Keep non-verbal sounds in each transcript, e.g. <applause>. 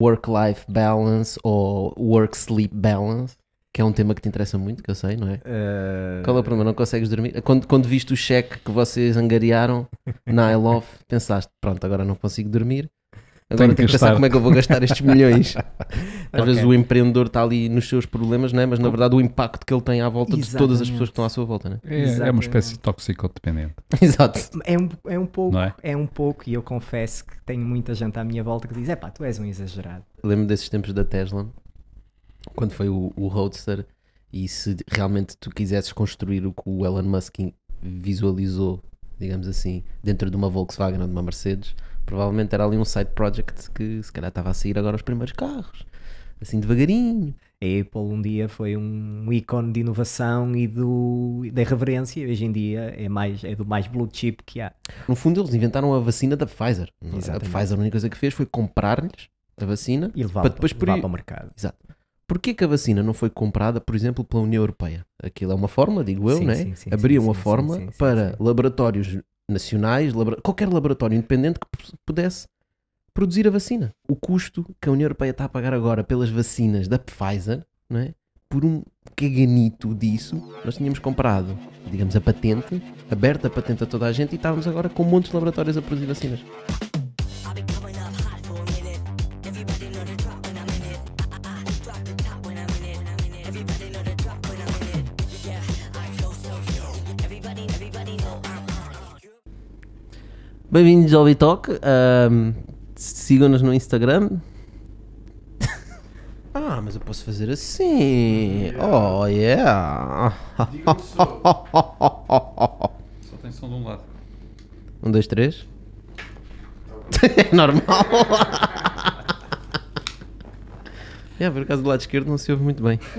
work-life balance ou work-sleep balance, que é um tema que te interessa muito, que eu sei, não é? Uh, Qual é o problema? Não consegues dormir? Quando, quando viste o cheque que vocês angariaram na I Love, pensaste, pronto, agora não consigo dormir. Agora Tenho tenho que pensar gastar. como é que eu vou gastar estes milhões. <laughs> Às Ok. vezes o empreendedor está ali nos seus problemas, não é? mas na verdade o impacto que ele tem à volta de todas as Exatamente. pessoas que estão à sua volta. Não é? É, é uma Exatamente. espécie de toxicodependente. <laughs> Exato. É um, é um pouco, é? é? um pouco, e eu confesso que tenho muita gente à minha volta que diz: é pá, tu és um exagerado. Lembro desses tempos da Tesla, quando foi o, o Roadster, e se realmente tu quisesses construir o que o Elon Musk visualizou, digamos assim, dentro de uma Volkswagen ou de uma Mercedes, provavelmente era ali um side project que se calhar estava a sair agora os primeiros carros, assim devagarinho. A Apple um dia foi um ícone de inovação e do, da irreverência, hoje em dia é, mais, é do mais blue chip que há. No fundo, eles inventaram a vacina da Pfizer. A Exatamente. Pfizer, a única coisa que fez foi comprar-lhes a vacina. E levar, Para depois levar para o mercado. Porquê que a vacina não foi comprada, por exemplo, pela União Europeia? Aquilo é uma fórmula, digo eu, Sim, né? sim, sim, Abriam uma fórmula para laboratórios nacionais, labora- qualquer laboratório independente que pudesse produzir a vacina. O custo que a União Europeia está a pagar agora pelas vacinas da Pfizer, não é? por um caganito disso, nós tínhamos comprado, digamos, a patente, aberta a patente a toda a gente e estávamos agora com montes de laboratórios a produzir vacinas. Bem-vindos ao Bitalk. Ahm, Sigam-nos no Instagram. ah, mas eu posso fazer assim. Oh, yeah. Só tem som de um lado. Um, dois, três. <laughs> É normal. é, por acaso do lado esquerdo não se ouve muito bem. <laughs>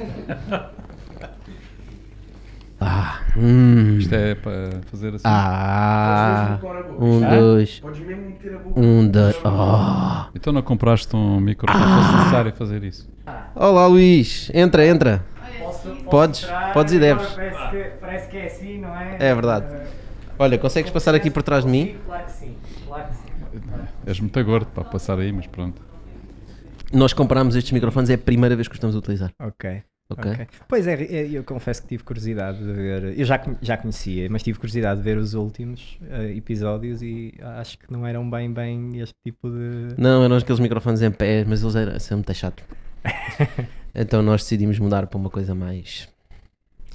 Ah, hum. Isto é para fazer assim. Ah, um, Ah? dois, Podes mesmo meter a boca. um, dois. Oh. Então não compraste um microfone, fosse necessário fazer isso. Olá, Luís. Entra, entra. Podes, podes e deves. Parece que, parece que é assim, não é? É verdade. Olha, consegues passar aqui por trás de mim? Claro que sim, claro que sim. És muito gordo para passar aí, mas pronto. Nós comprámos estes microfones, é a primeira vez que os estamos a utilizar. Ok. Ok? ok. Pois é, é, eu confesso que tive curiosidade de ver. Eu já, já conhecia, mas tive curiosidade de ver os últimos eh, episódios e acho que não eram bem, bem este tipo de. Não, eram aqueles microfones em pé, mas eles eram sempre muito chato. <laughs> então nós decidimos mudar para uma coisa mais.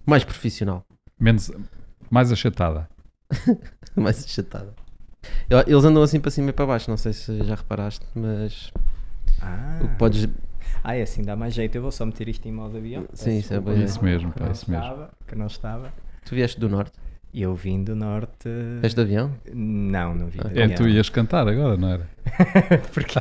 mais profissional. Menos, mais achatada. <laughs> mais achatada. Eles andam assim para cima e para baixo, não sei se já reparaste, mas Ah, o que podes. Ah, é assim, dá mais jeito. Eu vou só meter isto em modo avião. Sim, Peço isso é boa Isso mesmo, que pá, não isso mesmo. estava, Que não estava. Tu vieste do norte? Eu vim do norte. Vieste de avião? Não, não vim de É, avião. tu ias cantar agora, não era? <laughs> Porquê?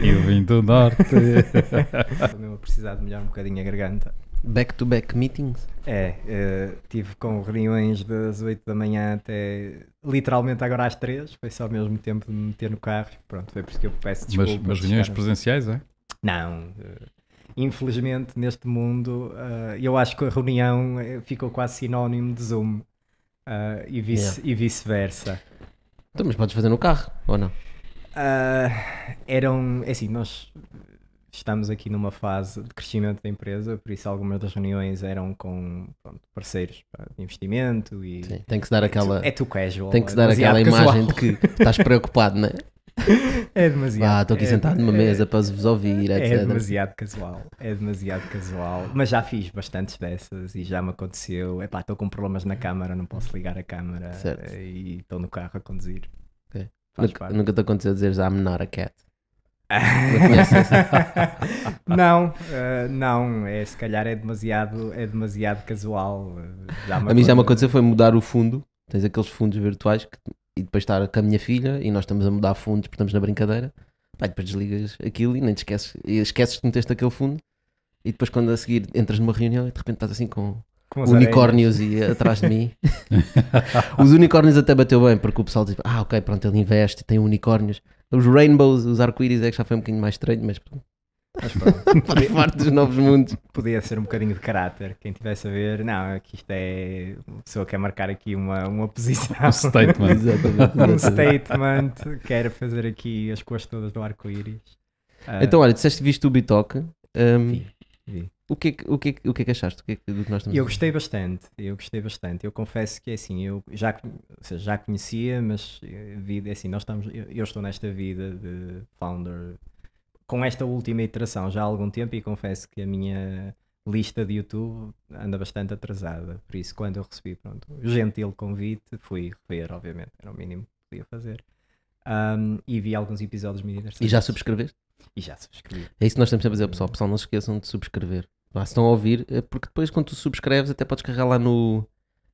<laughs> Eu vim do norte. Estou mesmo a precisar de melhorar um bocadinho a garganta. Back-to-back meetings? É, eh, tive com reuniões das 8 da manhã até literalmente agora às 3. Foi só ao mesmo tempo de me meter no carro. Pronto, foi por isso que eu peço mas, desculpa. mas de reuniões presenciais, é? Não. eh, infelizmente, neste mundo, eh, eu acho que a reunião eh, ficou quase sinónimo de Zoom. eh, e vice- e vice-versa. Então, mas podes fazer no carro, ou não? Ah, eram, é assim, nós estamos aqui numa fase de crescimento da empresa, por isso algumas das reuniões eram com pronto, parceiros de investimento e Sim, tem que se dar aquela. é too casual. Tem que se é dar aquela <laughs> imagem casual. de que estás preocupado, não é? É demasiado. Ah, estou aqui é- sentado numa é- mesa para vos ouvir, É etc. demasiado casual, é demasiado casual, mas já fiz bastantes dessas e já me aconteceu. Epá, estou com problemas na câmara, não posso ligar a câmara Certo. e estou no carro a conduzir. Ok. Faz Nunca, nunca te aconteceu dizeres I'm not a cat. <laughs> <laughs> Não eh, não, é, se calhar é demasiado, é demasiado casual. eh, A mim já me aconte- aconteceu foi mudar o fundo. Tens aqueles fundos virtuais que- e depois estar com a minha filha e nós estamos a mudar fundos porque estamos na brincadeira. Pá, depois desligas aquilo e nem te esqueces. E esqueces que meteste aquele fundo. E depois quando a seguir entras numa reunião e de repente estás assim com com unicórnios e atrás de mim. <laughs> <laughs> Os unicórnios até bateu bem, porque o pessoal diz, ah, ok, pronto, ele investe, tem unicórnios. Os rainbows, os arco-íris é que já foi um bocadinho mais estranho, mas pronto. Mas pronto, <laughs> faz parte dos novos mundos. podia ser um bocadinho de caráter. Quem tivesse a ver, não, é que isto é. A pessoa quer marcar aqui uma, uma posição. Um statement. <laughs> Exatamente. um statement, quer fazer aqui as cores todas do arco-íris. Ah, Então, olha, disseste que viste o Bitoque. hum, vi, vi. o, que é, que- o, que é, que- o que é que achaste? O que é que, do que nós estamos Eu gostei bastante, eu gostei bastante. Eu confesso que é assim, eu já, seja, já conhecia, mas eh, vida é assim, nós estamos, eu, eu estou nesta vida de founder com esta última iteração já há algum tempo e confesso que a minha lista de YouTube anda bastante atrasada. Por isso, quando eu recebi pronto, o gentil convite, fui rever, obviamente, era o mínimo que podia fazer. Ahm, e vi alguns episódios muito interessantes. E já subscreveste? E já subscrevi. É isso que nós sempre a dizer, pessoal. Pessoal, não se esqueçam de subscrever. Lá, se estão a ouvir, é porque depois quando tu subscreves, até podes carregar lá no.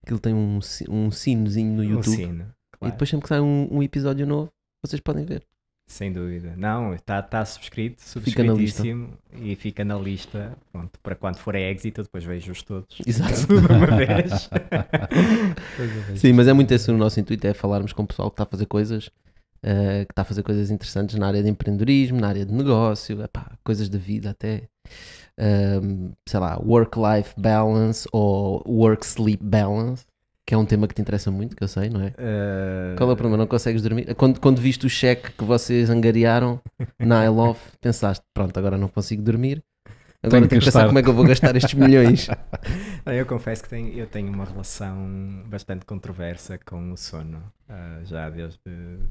Aquilo tem um, um sinozinho no Um YouTube. sino, E claro. depois sempre que sai um, um episódio novo, vocês podem ver. Sem dúvida. Não, está tá subscrito, Fica subscritíssimo e fica na lista. Pronto, para quando for a exit, eu depois vejo-os todos. Exato. <laughs> <laughs> Uma vez. Sim, mas é muito esse o nosso intuito, é falarmos com o pessoal que está a fazer coisas, eh, que está a fazer coisas interessantes na área de empreendedorismo, na área de negócio, epá, coisas da vida até, Ahm, sei lá, work-life balance ou work-sleep balance, que é um tema que te interessa muito, que eu sei, não é? Eh, Qual é o problema? Não consegues dormir? Quando, quando viste o cheque que vocês angariaram <laughs> na I Love, pensaste, pronto, agora não consigo dormir, agora Tenho tenho que que pensar como é que eu vou gastar estes milhões. <laughs> Não, Eu confesso que tenho, eu tenho uma relação bastante controversa com o sono, ah, já desde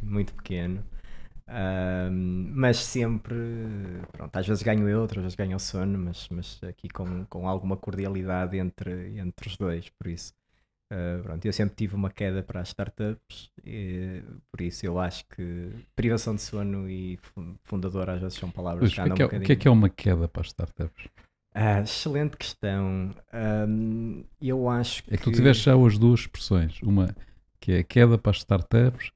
muito pequeno. Ahm, mas sempre, pronto, às vezes ganho eu, outras vezes ganho o sono, mas, mas aqui com, com alguma cordialidade entre, entre os dois, por isso. Ah, pronto, eu sempre tive uma queda para as startups, e, por isso eu acho que privação de sono e fun- fundador às vezes são palavras Luís, que é andam que é, um o que é bocadinho- que é uma queda para as startups? Ah, excelente questão. Ahm, eu acho que. É que tu tiveste já as duas expressões. Uma que é a queda para as startups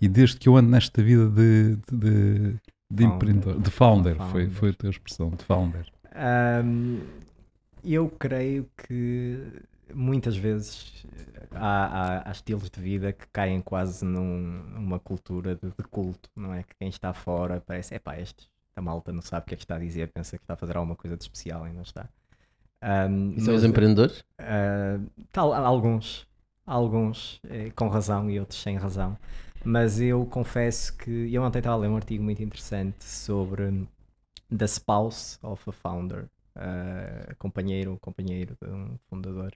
e desde que eu ando nesta vida de, de, de, empreendedor, de founder, Foi, Founder. foi a tua expressão, de founder. Ahm, eu creio que muitas vezes há, há- há estilos de vida que caem quase num- numa cultura de, de culto, não é? Que quem está fora parece, epá, este, esta malta não sabe o que é que está a dizer, pensa que está a fazer alguma coisa de especial e não está. Ahm, E são mas, os empreendedores? ah, tal, alguns, alguns eh, com razão e outros sem razão. Mas eu confesso que eu ontem estava a ler um artigo muito interessante sobre The Spouse of a Founder, ah, companheiro, companheiro de um fundador.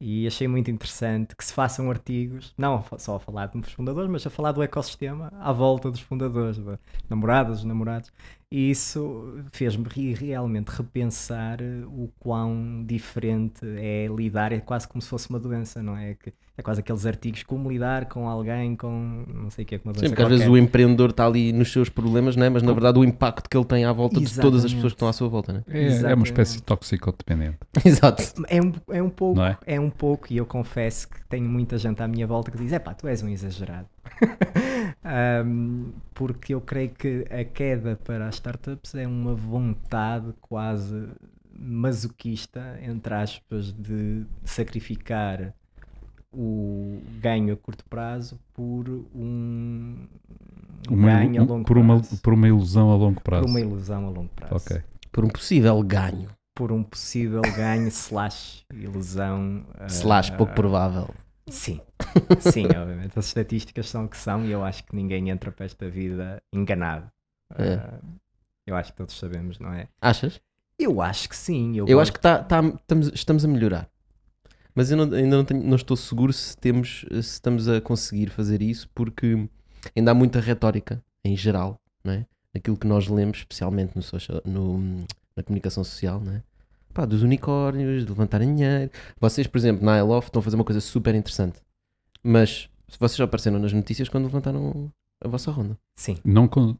E achei muito interessante que se façam artigos, não só a falar dos fundadores, mas a falar do ecossistema à volta dos fundadores, de namoradas, dos namorados. E isso fez-me realmente repensar eh, o quão diferente é lidar, é quase como se fosse uma doença, não é? Que é quase aqueles artigos como lidar com alguém com não sei o que é, com uma Sim, doença porque às vezes o empreendedor está ali nos seus problemas, não é? mas na verdade o impacto que ele tem à volta de todas as Exatamente. pessoas que estão à sua volta, não é? É, é uma Exatamente. espécie de toxicodependente. <laughs> Exato. É um, é um pouco, Não é? é? um pouco, e eu confesso que tenho muita gente à minha volta que diz: é pá, tu és um exagerado. <laughs> Ahm, porque eu creio que a queda para as startups é uma vontade quase masoquista, entre aspas, de sacrificar o ganho a curto prazo por um, um Uma, ganho a um- longo por, uma, prazo. por uma ilusão a longo prazo. por uma ilusão a longo prazo. Ok. Por um possível ganho. Por um possível ganho slash ilusão. Slash ah, pouco provável. Sim, sim, obviamente. As estatísticas são o que são e eu acho que ninguém entra para esta vida enganado. É. Ah, eu acho que todos sabemos, não é? Achas? Eu acho que sim. Eu, Eu acho que tá, tá- estamos, estamos a melhorar. Mas eu não- ainda não, tenho- não estou seguro se, temos, se estamos a conseguir fazer isso, porque ainda há muita retórica, em geral, não é? Naquilo que nós lemos, especialmente no social, no- na comunicação social, não é? Pá, dos unicórnios, de levantarem dinheiro. Vocês, por exemplo, na iLoft estão a fazer uma coisa super interessante. Mas vocês já apareceram nas notícias quando levantaram a vossa ronda, Sim, Não, com-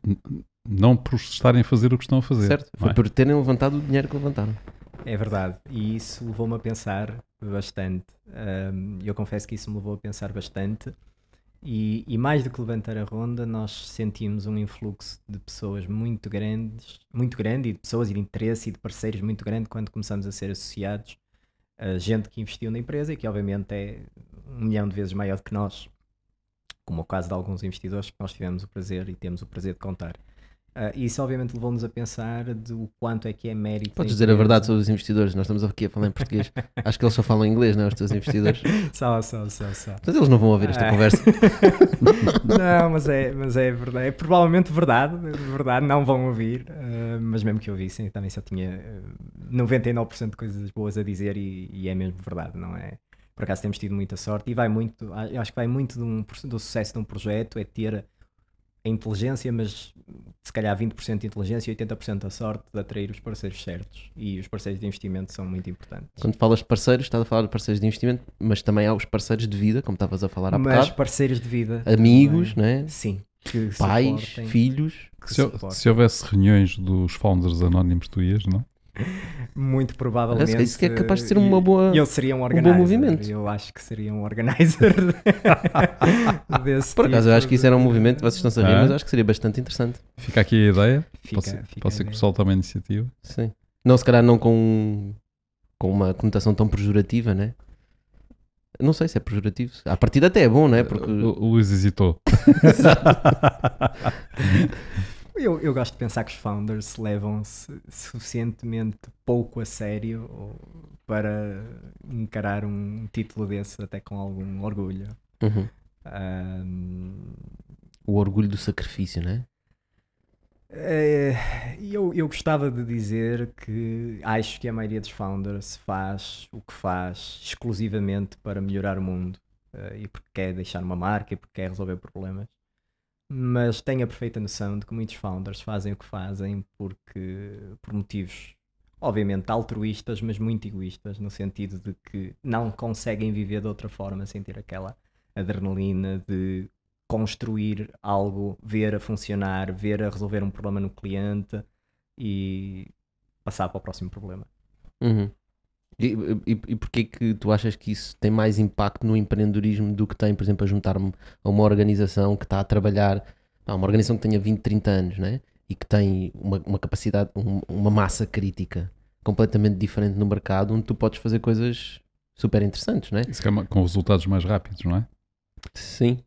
não por estarem a fazer o que estão a fazer. certo? Foi é? por terem levantado o dinheiro que levantaram. é verdade. E isso levou-me a pensar bastante. Ahm, eu confesso que isso me levou a pensar bastante. E, e mais do que levantar a ronda, nós sentimos um influxo de pessoas muito grandes, muito grande, e de pessoas e de interesse e de parceiros muito grande quando começamos a ser associados a gente que investiu na empresa e que obviamente é um milhão de vezes maior do que nós, como é o caso de alguns investidores que nós tivemos o prazer e temos o prazer de contar. E isso obviamente levou-nos a pensar do quanto é que é mérito. Podes dizer a verdade sobre os investidores. Nós estamos aqui a falar em português. <laughs> Acho que eles só falam inglês, não é? Os teus investidores. <laughs> Só, só, só, só. Mas eles não vão ouvir esta Ah. conversa. <laughs> não, mas é, mas é verdade. É provavelmente verdade. é verdade, não vão ouvir. ah, mas mesmo que ouvissem, também só tinha ah, 99% de coisas boas a dizer e, e é mesmo verdade, não é? Por acaso temos tido muita sorte e vai muito, eu acho que vai muito de um, do sucesso de um projeto é ter a inteligência, mas se calhar 20% de inteligência e 80% a sorte de atrair os parceiros certos. E os parceiros de investimento são muito importantes. Quando falas de parceiros, estás a falar de parceiros de investimento, mas também há os parceiros de vida, como estavas a falar há mas bocado. parceiros de vida. Amigos, também. né? Sim. Que pais, suportem, filhos. que Se, se houvesse reuniões dos founders anónimos, tu ias, não? Muito provavelmente. Parece que isso que é capaz de ser uma boa- Eu seria um bom organizer. movimento. Eu acho que seria um organizer. <laughs> desse Por acaso, eu tipo acho que isso era um movimento, vocês estão-se a rir, Ah. mas acho que seria bastante interessante. Fica aqui a ideia. Fica, pode ser, fica pode ser a que o pessoal tome a iniciativa. Sim. Não, se calhar não com, com uma conotação tão pejorativa, né? Não sei se é pejorativo. A partida até é bom, né? Porque. O, o Luís hesitou. <laughs> <laughs> Eu, eu gosto de pensar que os founders levam-se suficientemente pouco a sério para encarar um título desse até com algum orgulho. Uhum. Ahm, O orgulho do sacrifício, né? É, eu, eu gostava de dizer que acho que a maioria dos founders faz o que faz exclusivamente para melhorar o mundo eh, e porque quer deixar uma marca e porque quer resolver problemas. Mas tenho a perfeita noção de que muitos founders fazem o que fazem porque por motivos obviamente altruístas, mas muito egoístas, no sentido de que não conseguem viver de outra forma sem ter aquela adrenalina de construir algo, ver a funcionar, ver a resolver um problema no cliente e passar para o próximo problema. Uhum. E, e, e porquê que tu achas que isso tem mais impacto no empreendedorismo do que tem, por exemplo, a juntar-me a uma organização que está a trabalhar, pá, uma organização que tenha 20, 30 anos, né? E que tem uma, uma capacidade, um- uma massa crítica completamente diferente no mercado, onde tu podes fazer coisas super interessantes, né? Com resultados mais rápidos, não é? Sim.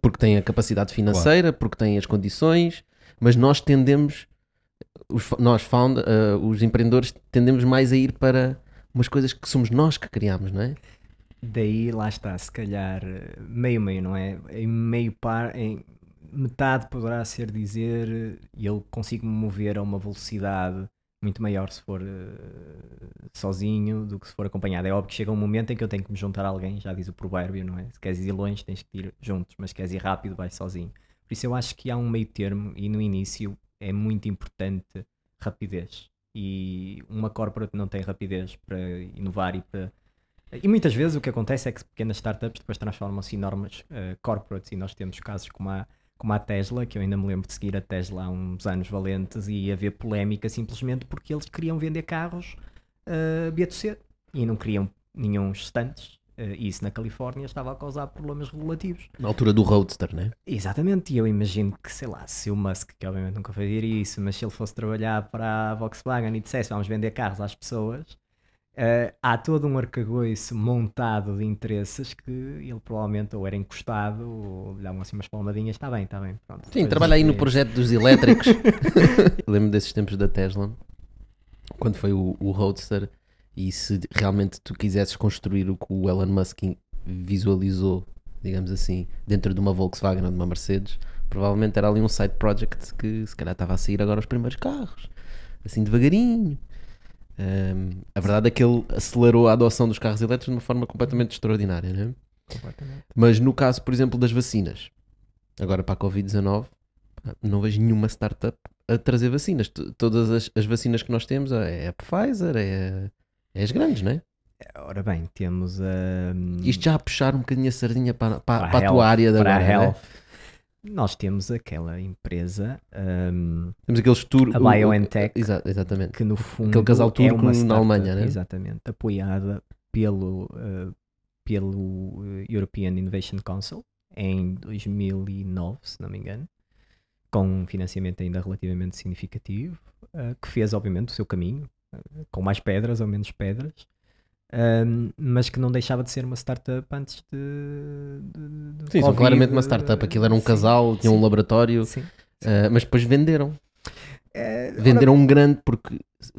Porque tem a capacidade financeira, porque tem as condições, mas nós tendemos, os, nós found, eh, os empreendedores tendemos mais a ir para umas coisas que somos nós que criamos, não é? Daí lá está, se calhar eh, meio meio, não é? Em meio par, em metade poderá ser dizer eh, eu consigo me mover a uma velocidade muito maior se for eh, sozinho do que se for acompanhado. É óbvio que chega um momento em que eu tenho que me juntar a alguém, já diz o provérbio, não é? Se queres ir longe, tens que ir juntos, mas se queres ir rápido, vais sozinho. Por isso eu acho que há um meio termo e no início é muito importante rapidez. E uma corporate não tem rapidez para inovar e para. E muitas vezes o que acontece é que pequenas startups depois transformam-se em enormes eh, corporates e nós temos casos como a, como a Tesla, que eu ainda me lembro de seguir a Tesla há uns anos valentes e haver polémica simplesmente porque eles queriam vender carros uh, B2C e não queriam nenhum estantes. Eh, isso na Califórnia estava a causar problemas regulativos. Na altura do Roadster, né? Exatamente, e eu imagino que, sei lá, se o Musk, que obviamente nunca faria isso, mas se ele fosse trabalhar para a Volkswagen e dissesse vamos vender carros às pessoas, eh, há todo um arcabouço montado de interesses que ele provavelmente ou era encostado ou lhe davam assim umas palmadinhas, está bem, está bem, pronto. Sim, trabalha aí no projeto dos elétricos. <laughs> Lembro desses tempos da Tesla, quando foi o, o Roadster, e se realmente tu quisesses construir o que o Elon Musk visualizou, digamos assim, dentro de uma Volkswagen ou de uma Mercedes, provavelmente era ali um side project que se calhar estava a sair agora os primeiros carros, assim devagarinho. Ahm, a verdade é que ele acelerou a adoção dos carros elétricos de uma forma completamente extraordinária, né? Completamente. Mas no caso, por exemplo, das vacinas, agora para a Covid-19, pá, não vejo nenhuma startup a trazer vacinas. T- Todas as, as vacinas que nós temos é a Pfizer, é, é as grandes, não é? Ora bem, temos a. Isto já a puxar um bocadinho a sardinha para, para, Para a para a tua health, área de para a agora, é? health. Nós temos aquela empresa ahm, Temos aqueles tour... A BioNTech. Exa exatamente. que no fundo Aquele casal é turco uma na Alemanha, né? Exatamente, apoiada pelo, eh, pelo eh, European Innovation Council em 2009, se não me engano, com um financiamento ainda relativamente significativo, eh, que fez obviamente o seu caminho, com mais pedras ou menos pedras, ahm, mas que não deixava de ser uma startup antes de. de- de Sim, são Covid, claramente uma startup. Aquilo era um sim, casal, tinha um sim, laboratório, Sim. ah, mas depois venderam. É, Venderam um grande porque,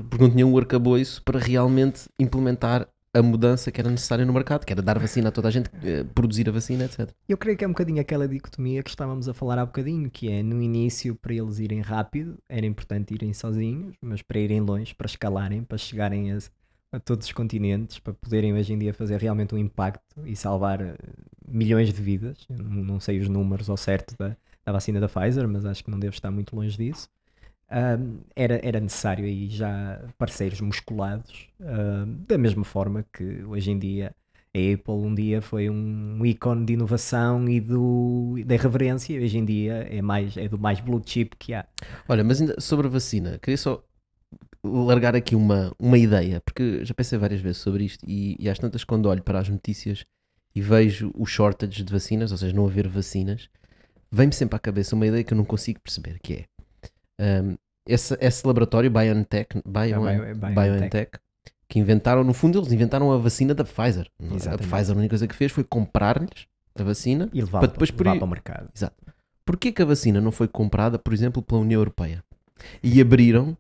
porque não tinham o arcabouço para realmente implementar a mudança que era necessária no mercado, que era dar vacina a toda a gente, eh, produzir a vacina, etc. Eu creio que é um bocadinho aquela dicotomia que estávamos a falar há bocadinho, que é no início, para eles irem rápido, era importante irem sozinhos, mas para irem longe, para escalarem, para chegarem a, a todos os continentes, para poderem hoje em dia fazer realmente um impacto e salvar eh, milhões de vidas. Não sei os números ao certo da, da vacina da Pfizer, mas acho que não devo estar muito longe disso. Ahm, era, era necessário aí já parceiros musculados, ahm, da mesma forma que hoje em dia a Apple um dia foi um ícone de inovação e do, da irreverência, e hoje em dia é, mais, é do mais blue chip que há. Olha, mas ainda sobre a vacina, queria só largar aqui uma, uma ideia, porque já pensei várias vezes sobre isto e, e às tantas quando olho para as notícias e vejo o shortage de vacinas, ou seja, não haver vacinas, vem-me sempre à cabeça uma ideia que eu não consigo perceber, que é hum, esse, esse laboratório BioNTech, Bio, É Bio- BioNTech. BioNTech, que inventaram, no fundo eles inventaram a vacina da Pfizer. A Exatamente. Pfizer a única coisa que fez foi comprar-lhes a vacina E levar, Para depois por levar aí- para o mercado. Porquê que a vacina não foi comprada, por exemplo, pela União Europeia? E abriram,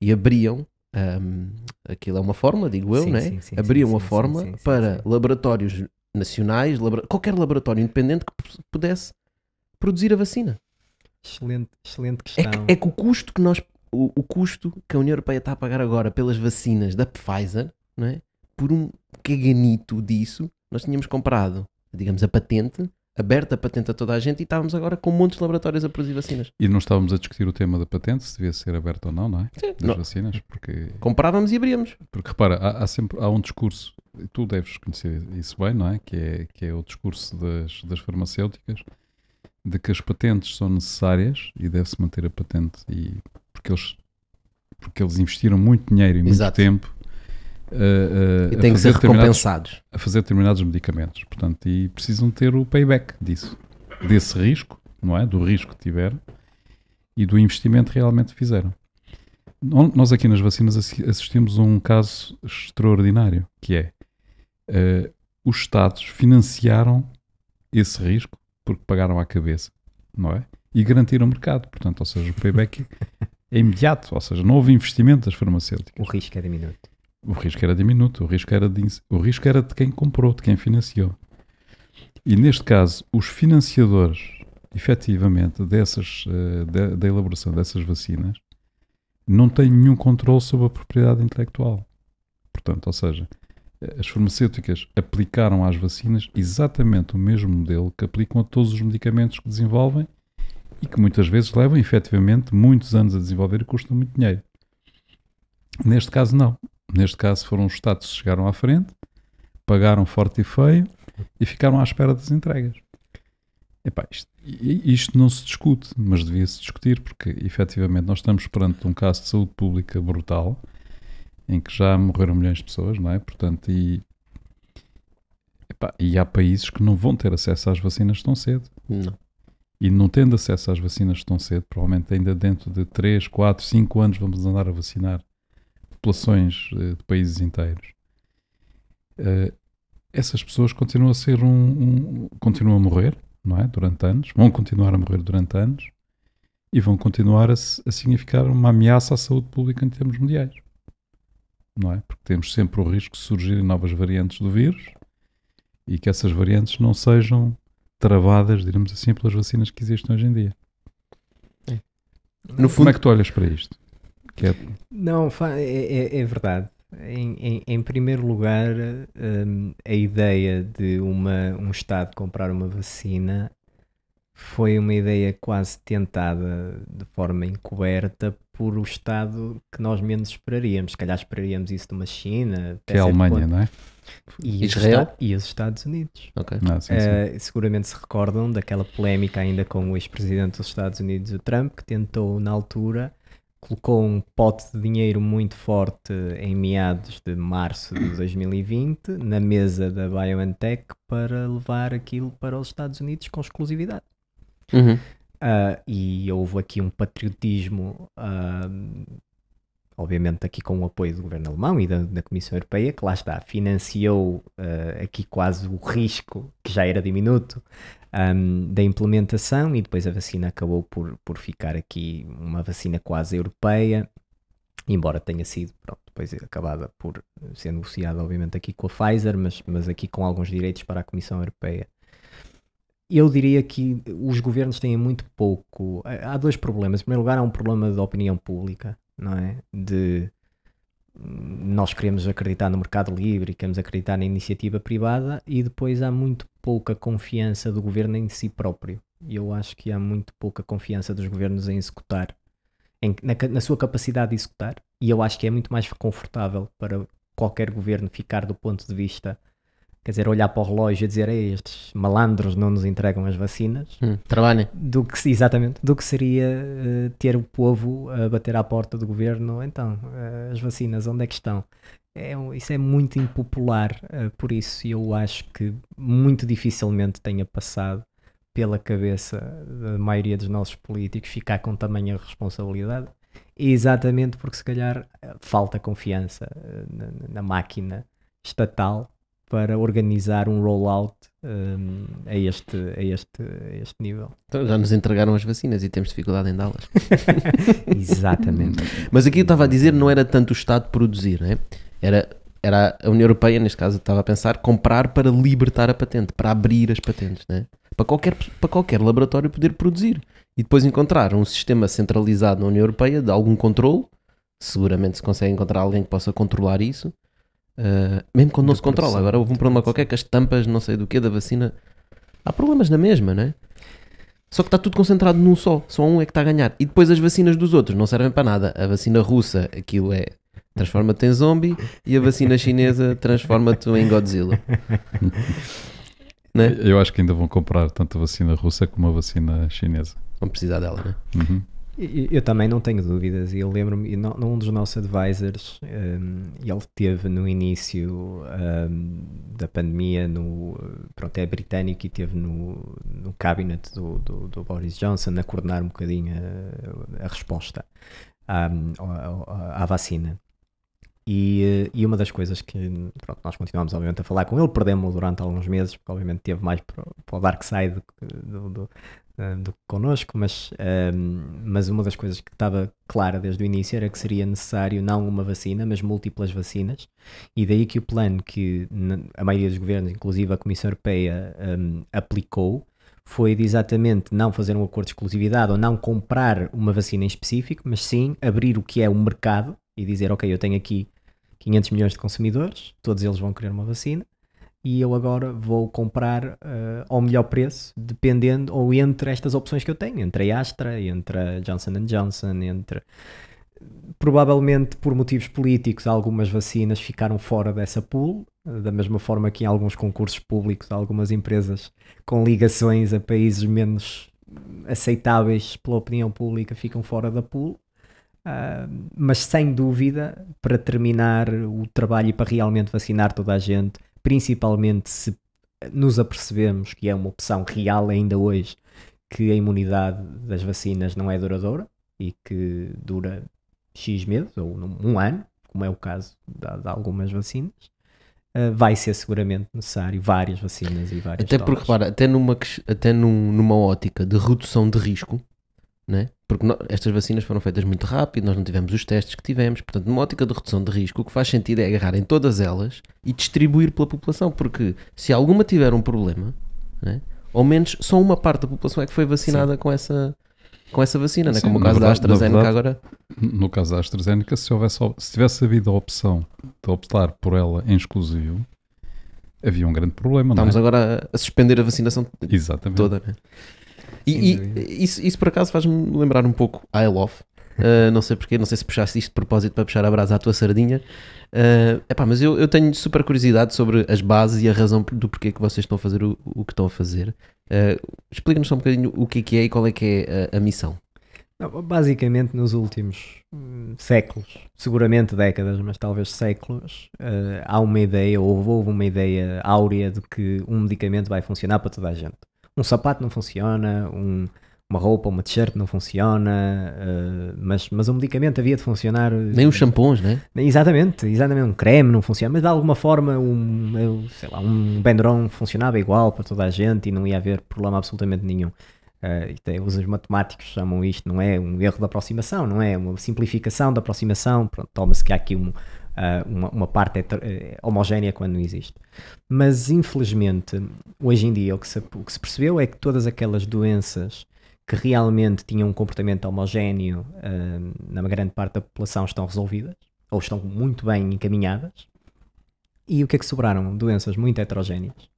e abriam, hum, aquilo é uma fórmula, digo eu, Sim, né? sim, sim, abriam sim, uma sim, para laboratórios nacionais, labora- qualquer laboratório independente que pudesse produzir a vacina. Excelente, excelente É questão. que, é que o custo que nós, o, o custo que a União Europeia está a pagar agora pelas vacinas da Pfizer, não é? por um caganito disso, nós tínhamos comprado, digamos, a patente, aberta a patente a toda a gente e estávamos agora com montes de laboratórios a produzir vacinas. E não estávamos a discutir o tema da patente, se devia ser aberto ou não, não é? Das Não. vacinas, porque, Comprávamos e abríamos. porque repara, há, há sempre há um discurso, e tu deves conhecer isso bem, não é? Que é, que é o discurso das, das farmacêuticas, de que as patentes são necessárias e deve-se manter a patente, e, porque, eles, porque eles investiram muito dinheiro e muito Exato. tempo uh, uh, E a têm que fazer ser determinados recompensados. a fazer determinados medicamentos. Portanto, e precisam ter o payback disso, desse risco, não é? Do risco que tiveram e do investimento que realmente fizeram. Nós aqui nas vacinas assi- assistimos a um caso extraordinário, que é eh, os Estados financiaram esse risco porque pagaram à cabeça, não é? E garantiram o mercado. Portanto, ou seja, o payback é imediato, ou seja, não houve investimento das farmacêuticas. O risco é diminuto. O risco era diminuto, o risco era de, o risco era de quem comprou, de quem financiou. E neste caso, os financiadores, efetivamente, dessas, eh, da, da elaboração dessas vacinas, não têm nenhum controle sobre a propriedade intelectual. Portanto, ou seja, as farmacêuticas aplicaram às vacinas exatamente o mesmo modelo que aplicam a todos os medicamentos que desenvolvem e que muitas vezes levam efetivamente muitos anos a desenvolver e custam muito dinheiro. Neste caso, não. Neste caso, foram os Estados que chegaram à frente, pagaram forte e feio e ficaram à espera das entregas. Epá, isto, isto não se discute, mas devia-se discutir, porque efetivamente nós estamos perante um caso de saúde pública brutal, em que já morreram milhões de pessoas, não é? Portanto, e, epá, e há países que não vão ter acesso às vacinas tão cedo. Não. E não tendo acesso às vacinas tão cedo, provavelmente ainda dentro de 3, 4, 5 anos vamos andar a vacinar populações eh, de países inteiros. Eh, essas pessoas continuam a ser um, um- continuam a morrer, não é? Durante anos, vão continuar a morrer durante anos e vão continuar a, a significar uma ameaça à saúde pública em termos mundiais. Não é? Porque temos sempre o risco de surgirem novas variantes do vírus e que essas variantes não sejam travadas, diremos assim, pelas vacinas que existem hoje em dia. No Como fundo, é que tu olhas para isto? Que é- Não, é, é- é verdade. Em, em- em primeiro lugar, hum, a ideia de uma, um Estado comprar uma vacina foi uma ideia quase tentada de forma encoberta por o Estado que nós menos esperaríamos. Se calhar esperaríamos isso de uma China, que é a Alemanha, ponto. não é? e, os Israel? E os Estados Unidos. ok. Ah, sim, sim. Eh, seguramente se recordam daquela polémica ainda com o ex-presidente dos Estados Unidos, o Trump, que tentou na altura, colocou um pote de dinheiro muito forte em meados de março de <coughs> 2020 na mesa da BioNTech para levar aquilo para os Estados Unidos com exclusividade. Uhum. Ah, e houve aqui um patriotismo, ah, obviamente aqui com o apoio do governo alemão e da, da Comissão Europeia, que lá está, financiou ah, aqui quase o risco, que já era diminuto, ahm, da implementação e depois a vacina acabou por, por ficar aqui uma vacina quase europeia, embora tenha sido pronto, depois acabada por ser negociada obviamente aqui com a Pfizer, mas, mas aqui com alguns direitos para a Comissão Europeia. Eu diria que os governos têm muito pouco. Há dois problemas. Em primeiro lugar, há um problema de opinião pública, não é? De hum, nós queremos acreditar no mercado livre queremos acreditar na iniciativa privada e depois há muito pouca confiança do governo em si próprio. E eu acho que há muito pouca confiança dos governos em executar, em- na, na sua capacidade de executar. E eu acho que é muito mais confortável para qualquer governo ficar do ponto de vista, quer dizer, olhar para o relógio e dizer, "Ei, estes malandros não nos entregam as vacinas, Hum, trabalhem. do que exatamente do que seria eh, ter o povo a bater à porta do governo então eh, as vacinas onde é que estão é, isso é muito impopular eh, por isso eu acho que muito dificilmente tenha passado pela cabeça da maioria dos nossos políticos ficar com tamanha responsabilidade exatamente porque se calhar falta confiança na, na máquina estatal para organizar um rollout hum, a, este, a, este, a este nível. Então, já nos entregaram as vacinas e temos dificuldade em dá-las. <laughs> <laughs> Exatamente. Mas aqui eu estava a dizer, não era tanto o Estado produzir, né? era, era a União Europeia, neste caso estava a pensar, comprar para libertar a patente, para abrir as patentes, né? para, qualquer, para qualquer laboratório poder produzir. E depois encontrar um sistema centralizado na União Europeia de algum controle, seguramente se consegue encontrar alguém que possa controlar isso, ah, mesmo quando não se controla. Agora houve um problema qualquer que as tampas, não sei do que, da vacina, há problemas na mesma, não é? Só que está tudo concentrado num só. Só um é que está a ganhar. E depois as vacinas dos outros não servem para nada. A vacina russa, aquilo é transforma-te em zombie e a vacina chinesa <laughs> transforma-te em Godzilla. né? Eu acho que ainda vão comprar tanto a vacina russa como a vacina chinesa. Vão precisar dela, né? Uhum. Eu também não tenho dúvidas, e eu lembro-me, num dos nossos advisors, hum, ele teve no início hum, da pandemia, no, pronto, é britânico e teve no, no cabinet do, do, do Boris Johnson a coordenar um bocadinho a, a resposta hum, ao- ao- à vacina. E, e uma das coisas que pronto, nós continuamos, obviamente, a falar com ele, perdemos-lo durante alguns meses, porque, obviamente, teve mais para, para o dark side do, do, do, eh, do que connosco, mas, ehm, mas uma das coisas que estava clara desde o início era que seria necessário não uma vacina, mas múltiplas vacinas, e daí que o plano que a maioria dos governos, inclusive a Comissão Europeia, ehm, aplicou, foi de exatamente não fazer um acordo de exclusividade ou não comprar uma vacina em específico, mas sim abrir o que é o mercado e dizer, ok, eu tenho aqui 500 milhões de consumidores, todos eles vão querer uma vacina, e eu agora vou comprar eh, ao melhor preço, dependendo, ou entre estas opções que eu tenho, entre a Astra, entre a Johnson Johnson, entre... Provavelmente por motivos políticos, algumas vacinas ficaram fora dessa pool, da mesma forma que em alguns concursos públicos, algumas empresas com ligações a países menos aceitáveis pela opinião pública ficam fora da pool. Ah, mas sem dúvida, para terminar o trabalho e para realmente vacinar toda a gente, principalmente se nos apercebemos que é uma opção real ainda hoje, que a imunidade das vacinas não é duradoura e que dura X meses ou um ano, como é o caso de, de algumas vacinas, ah, vai ser seguramente necessário várias vacinas e várias Até porque, repara, até, numa, até num- numa ótica de redução de risco, né? porque estas vacinas foram feitas muito rápido, nós não tivemos os testes que tivemos, portanto, numa ótica de redução de risco, o que faz sentido é agarrar em todas elas e distribuir pela população, porque se alguma tiver um problema, né? ao menos só uma parte da população é que foi vacinada com essa, com essa vacina, né? Sim, como o caso da verdade- na AstraZeneca verdade- agora. No caso da AstraZeneca, se, houvesse, se tivesse havido a opção de optar por ela em exclusivo, havia um grande problema, Estamos é? agora a, a suspender a vacinação Exatamente. toda, né? E, e isso, isso por acaso faz-me lembrar um pouco I Love. Uh, não sei porquê, não sei se puxaste isto de propósito para puxar a brasa à tua sardinha. Uh, epá, mas eu, eu tenho super curiosidade sobre as bases e a razão do porquê que vocês estão a fazer o, o que estão a fazer. Uh, Explica-nos só um bocadinho o que é que é e qual é que é a, a missão. Não, Basicamente, nos últimos hum, séculos, seguramente décadas, mas talvez séculos, eh, há uma ideia, ou houve uma ideia áurea de que um medicamento vai funcionar para toda a gente. Um sapato não funciona, um- uma roupa, uma t-shirt não funciona, eh, mas, mas o medicamento havia de funcionar. Nem os shampoos, né? Exatamente, exatamente, um creme não funciona, mas de alguma forma um, sei lá, um Benderon funcionava igual para toda a gente e não ia haver problema absolutamente nenhum. Uh, os matemáticos chamam isto, não é um erro de aproximação, não é uma simplificação da aproximação, pronto, toma-se que há aqui um, uh, uma, uma, parte heter, uh, homogénea quando não existe. Mas infelizmente, hoje em dia o que, se, o que se percebeu é que todas aquelas doenças que realmente tinham um comportamento homogéneo na grande parte da população estão resolvidas, ou estão muito bem encaminhadas. E o que é que sobraram? Doenças muito heterogéneas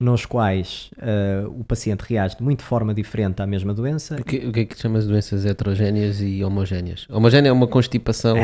nos quais uh, o paciente reage de muito forma diferente à mesma doença. O que, o que é que chamas de doenças heterogéneas e homogéneas? Homogénea é uma constipação,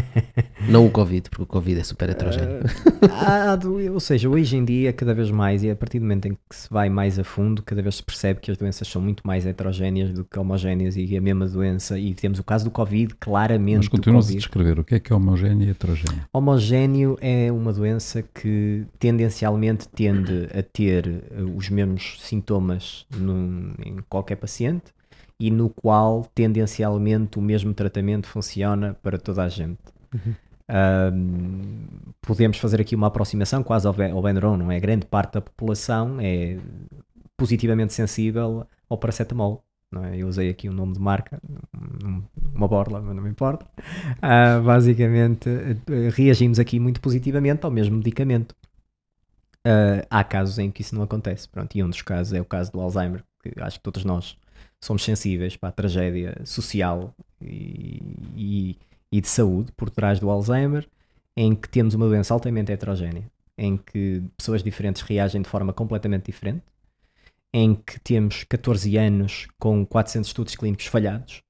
<laughs> não o Covid, porque o Covid é super heterogéneo. <laughs> Uh, ou seja, hoje em dia, cada vez mais, e a partir do momento em que se vai mais a fundo, cada vez se percebe que as doenças são muito mais heterogéneas do que homogéneas e a mesma doença. E temos o caso do Covid, claramente. Mas continuas a descrever o que é que é homogéneo e heterogéneo. Homogéneo é uma doença que tendencialmente tende a ter eh, os mesmos sintomas num, em qualquer paciente e no qual tendencialmente o mesmo tratamento funciona para toda a gente. Uhum. Um, podemos fazer aqui uma aproximação quase ao, Benuron, não é? Grande parte da população é positivamente sensível ao paracetamol. Não é? Eu usei aqui um nome de marca, uma borla, mas não me importa. Uh, basicamente, reagimos aqui muito positivamente ao mesmo medicamento. Uh, há casos em que isso não acontece. Pronto, e um dos casos é o caso do Alzheimer, que acho que todos nós somos sensíveis para a tragédia social e, e de saúde por trás do Alzheimer, em que temos uma doença altamente heterogénea, em que pessoas diferentes reagem de forma completamente diferente, em que temos 14 anos com 400 estudos clínicos falhados,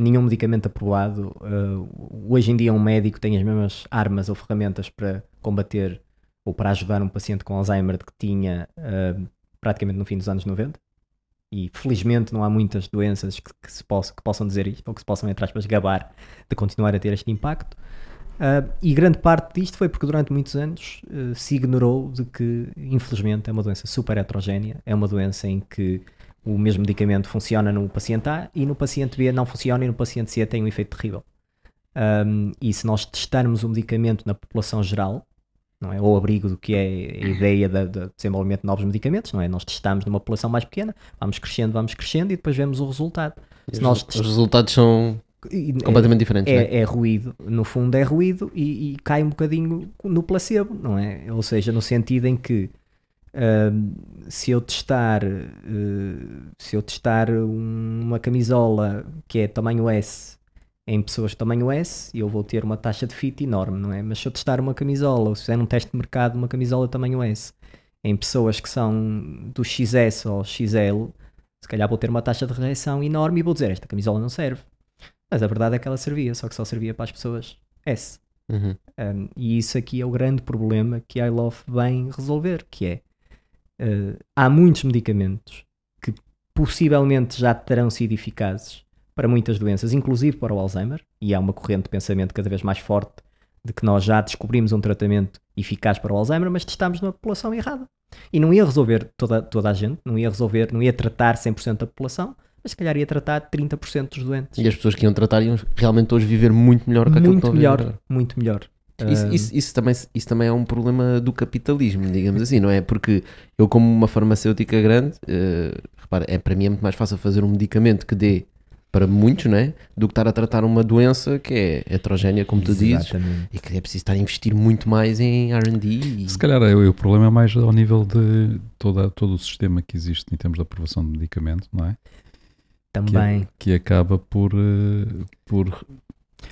nenhum medicamento aprovado. Uh, hoje em dia, um médico tem as mesmas armas ou ferramentas para combater ou para ajudar um paciente com Alzheimer que tinha uh, praticamente no fim dos anos 90. E felizmente não há muitas doenças que, que, se possa, que possam dizer isto, ou que se possam, entre aspas, gabar de continuar a ter este impacto. Uh, e grande parte disto foi porque durante muitos anos uh, se ignorou de que, infelizmente, é uma doença super heterogénea, é uma doença em que o mesmo medicamento funciona no paciente A e no paciente B não funciona e no paciente C tem um efeito terrível. Um, e se nós testarmos o medicamento na população geral, não é? Ou abrigo do que é a ideia do de desenvolvimento de novos medicamentos, não é? Nós testamos numa população mais pequena, vamos crescendo, vamos crescendo e depois vemos o resultado. Se nós test... Os resultados são completamente é, diferentes. É, é? é, ruído, no fundo é ruído e, e, cai um bocadinho no placebo, não é? Ou seja, no sentido em que uh, se eu testar uh, se eu testar uma camisola que é tamanho S em pessoas de tamanho S, eu vou ter uma taxa de fit enorme, não é? Mas se eu testar uma camisola, ou se fizer um teste de mercado uma camisola de tamanho S, em pessoas que são do XS ou XL, se calhar vou ter uma taxa de rejeição enorme e vou dizer, esta camisola não serve. Mas a verdade é que ela servia, só que só servia para as pessoas S. Uhum. Um, e isso aqui é o grande problema que a I Love vem resolver, que é, uh, há muitos medicamentos que possivelmente já terão sido eficazes para muitas doenças, inclusive para o Alzheimer, e há uma corrente de pensamento cada vez mais forte de que nós já descobrimos um tratamento eficaz para o Alzheimer, mas testámos na população errada. E não ia resolver toda, toda a gente, não ia resolver, não ia tratar 100% da população, mas se calhar ia tratar 30% dos doentes. E as pessoas que iam tratar iam realmente hoje viver muito melhor que aquilo Muito melhor, muito melhor. Isso, isso, isso, também, isso também é um problema do capitalismo, digamos assim, não é? Porque eu, como uma farmacêutica grande, uh, repara, é, para mim é muito mais fácil fazer um medicamento que dê para muitos, não é? Do que estar a tratar uma doença que é heterogénea, como tu Exatamente. dizes, e que é preciso estar a investir muito mais em RD. E... Se calhar é, o problema é mais ao nível de toda, todo o sistema que existe em termos de aprovação de medicamento, não é? Também. Que, que acaba por, eh, por.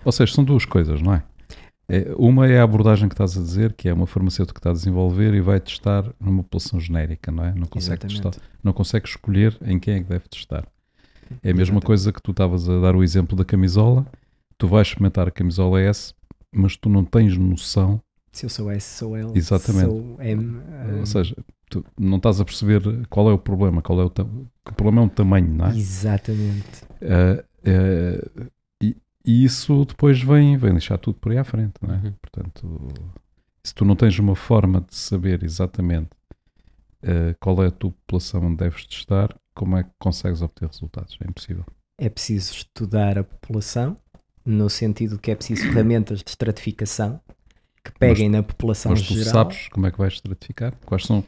Ou seja, são duas coisas, não é? é? Uma é a abordagem que estás a dizer, que é uma farmacêutica que está a desenvolver e vai testar numa população genérica, não é? Não consegue, testar, não consegue escolher em quem é que deve testar. É a mesma coisa que tu estavas a dar o exemplo da camisola. Tu vais experimentar a camisola S, mas tu não tens noção. Se eu sou S, sou L. Exatamente. Sou M. Um... Ou seja, tu não estás a perceber qual é o problema, qual é o, o problema é o tamanho, não é? Exatamente. Uh, uh, e, e, isso depois vem, vem deixar tudo por aí à frente, não é? Uhum. Portanto, se tu não tens uma forma de saber exatamente uh, qual é a tua população onde deves estar, como é que consegues obter resultados? É impossível. É preciso estudar a população, no sentido que é preciso <clears throat> ferramentas de estratificação que peguem na população Mas tu geral. sabes como é que vais estratificar? Quais são,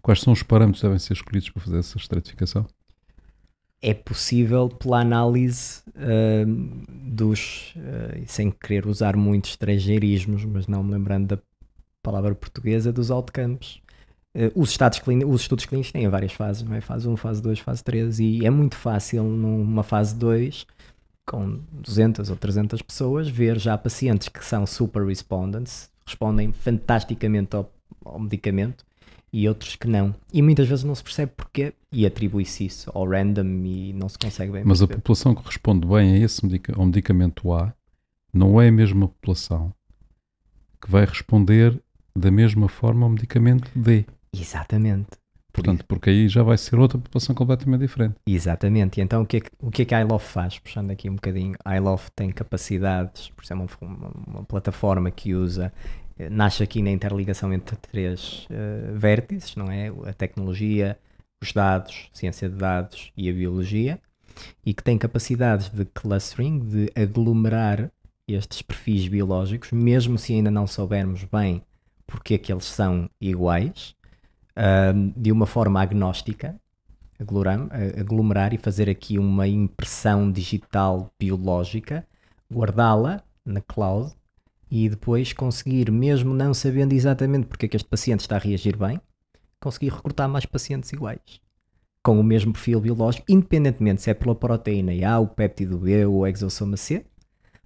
quais são os parâmetros que devem ser escolhidos para fazer essa estratificação? é possível pela análise ahm, dos, e sem querer usar muitos estrangeirismos, mas não me lembrando da palavra portuguesa, dos outcomes. Ah, os, estados os estudos clínicos têm várias fases, não é? Fase 1, fase 2, fase 3, e é muito fácil numa fase 2, com 200 ou 300 pessoas, ver já pacientes que são super respondents, respondem fantasticamente ao, ao medicamento, e outros que não. E muitas vezes não se percebe porquê e atribui-se isso ao random e não se consegue bem Mas a perceber. população que responde bem a esse medica- ao medicamento A não é a mesma população que vai responder da mesma forma ao medicamento D. Exatamente. Portanto, porque aí já vai ser outra população completamente diferente. Exatamente. E então o que é que, o que, é que iLove faz? Puxando aqui um bocadinho, a iLove tem capacidades, por exemplo, uma, uma plataforma que usa, eh, nasce aqui na interligação entre três eh, vértices, não é? A tecnologia, os dados, ciência de dados e a biologia, e que tem capacidades de clustering, de aglomerar estes perfis biológicos, mesmo se ainda não soubermos bem porque é que eles são iguais, ahm, de uma forma agnóstica, a- aglomerar e fazer aqui uma impressão digital biológica, guardá-la na cloud e depois conseguir, mesmo não sabendo exatamente porque é que este paciente está a reagir bem, conseguir recrutar mais pacientes iguais. Com o mesmo perfil biológico, independentemente se é pela proteína A, o péptido B ou o exossoma C,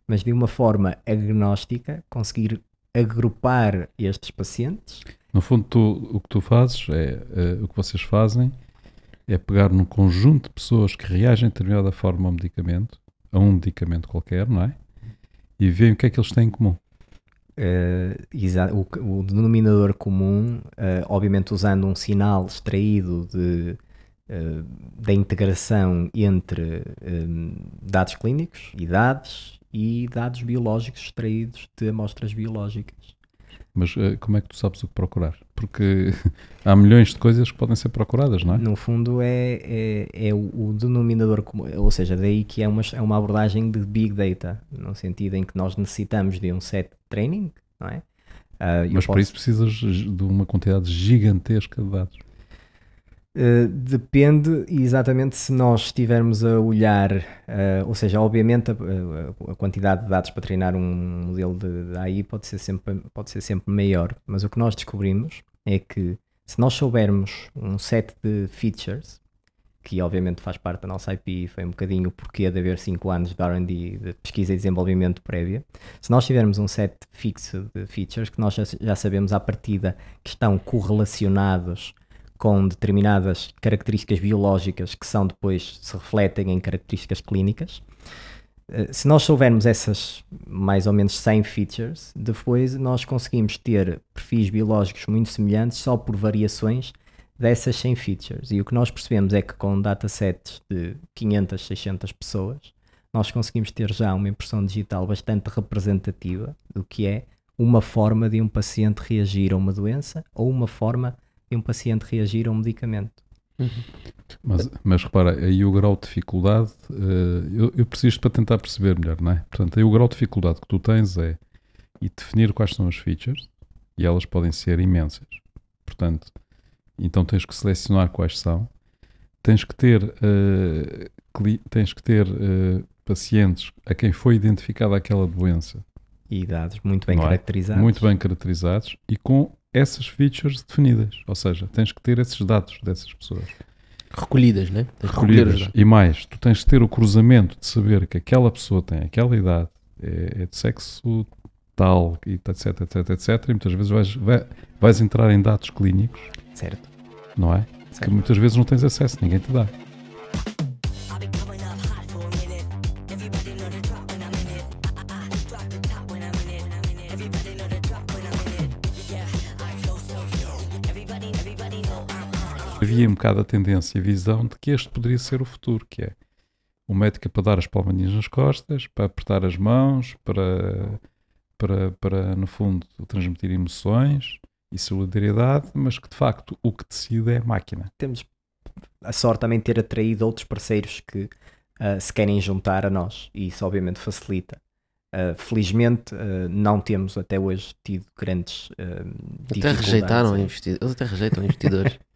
mas de uma forma agnóstica, conseguir agrupar estes pacientes No fundo, tu- o que tu fazes é, eh, o que vocês fazem é pegar num conjunto de pessoas que reagem de determinada forma ao medicamento, a um medicamento qualquer, não é? E veem o que é que eles têm em comum. Exa- o, o denominador comum, eh, obviamente usando um sinal extraído de, eh, da integração entre eh, dados clínicos, idades e dados biológicos extraídos de amostras biológicas. Mas eh, como é que tu sabes o que procurar? Porque <laughs> há milhões de coisas que podem ser procuradas, não é? No fundo é, é, é o, denominador comum, ou seja, daí que é uma, é uma abordagem de Big Data, no sentido em que nós necessitamos de um set de training, não é? Eu Mas para posso- isso precisas de uma quantidade gigantesca de dados. Uh, depende exatamente se nós estivermos a olhar, uh, ou seja, obviamente a, a- a quantidade de dados para treinar um modelo de, de AI pode ser, sempre, pode ser sempre maior, mas o que nós descobrimos é que se nós soubermos um set de features, que obviamente faz parte da nossa IP, foi um bocadinho o porquê de haver 5 anos de R&D, de pesquisa e desenvolvimento prévia, se nós tivermos um set fixo de features que nós já, já sabemos à partida que estão correlacionados com determinadas características biológicas que são depois se refletem em características clínicas. Eh, Se nós soubermos essas mais ou menos 100 features, depois nós conseguimos ter perfis biológicos muito semelhantes só por variações dessas 100 features. E o que nós percebemos é que com datasets de 500, 600 pessoas, nós conseguimos ter já uma impressão digital bastante representativa do que é uma forma de um paciente reagir a uma doença ou uma forma de um paciente reagir a um medicamento. Mas, mas repara, aí o grau de dificuldade, eh, eu, eu preciso para tentar perceber melhor, não é? Portanto, aí o grau de dificuldade que tu tens é e definir quais são as features, e elas podem ser imensas. Portanto, então tens que selecionar quais são, tens que ter, cli- tens que ter eh, pacientes a quem foi identificada aquela doença E dados muito bem Não é? caracterizados. muito bem caracterizados e com essas features definidas. Ou seja, tens que ter esses dados dessas pessoas. Recolhidas, né? Tens que recolhidas. E mais, tu tens de ter o cruzamento de saber que aquela pessoa tem aquela idade, é, é de sexo tal, etc, etc, etc. E muitas vezes vais, vai- vais entrar em dados clínicos, Certo. não é? Que certo. muitas vezes não tens acesso, ninguém te dá. Havia um bocado a tendência, a visão de que este poderia ser o futuro, que é o médico é para dar as palmadinhas nas costas, para apertar as mãos, para, para, para no fundo, transmitir emoções e solidariedade, mas que de facto o que decide é a máquina. Temos a sorte também ter atraído outros parceiros que ah, se querem juntar a nós e isso obviamente facilita. Ah, felizmente ah, não temos até hoje tido grandes ah, Até rejeitaram investidores. Eles até rejeitam investidores. <laughs>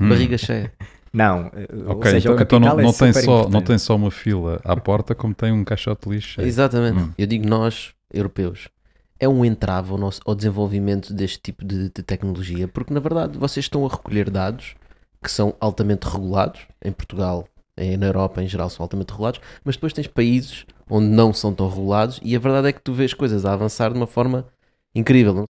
Hum. Barriga cheia. Não, ah, ou Ok, seja, então, o então não, é não, tem super só, não tem só uma fila à porta, como tem um caixote lixo. cheio. Exatamente. Hum. Eu digo nós, europeus. É um entrave ao, nosso, ao desenvolvimento deste tipo de, de tecnologia, porque na verdade vocês estão a recolher dados que são altamente regulados. Em Portugal, em, na Europa em geral, são altamente regulados, mas depois tens países onde não são tão regulados e a verdade é que tu vês coisas a avançar de uma forma incrível.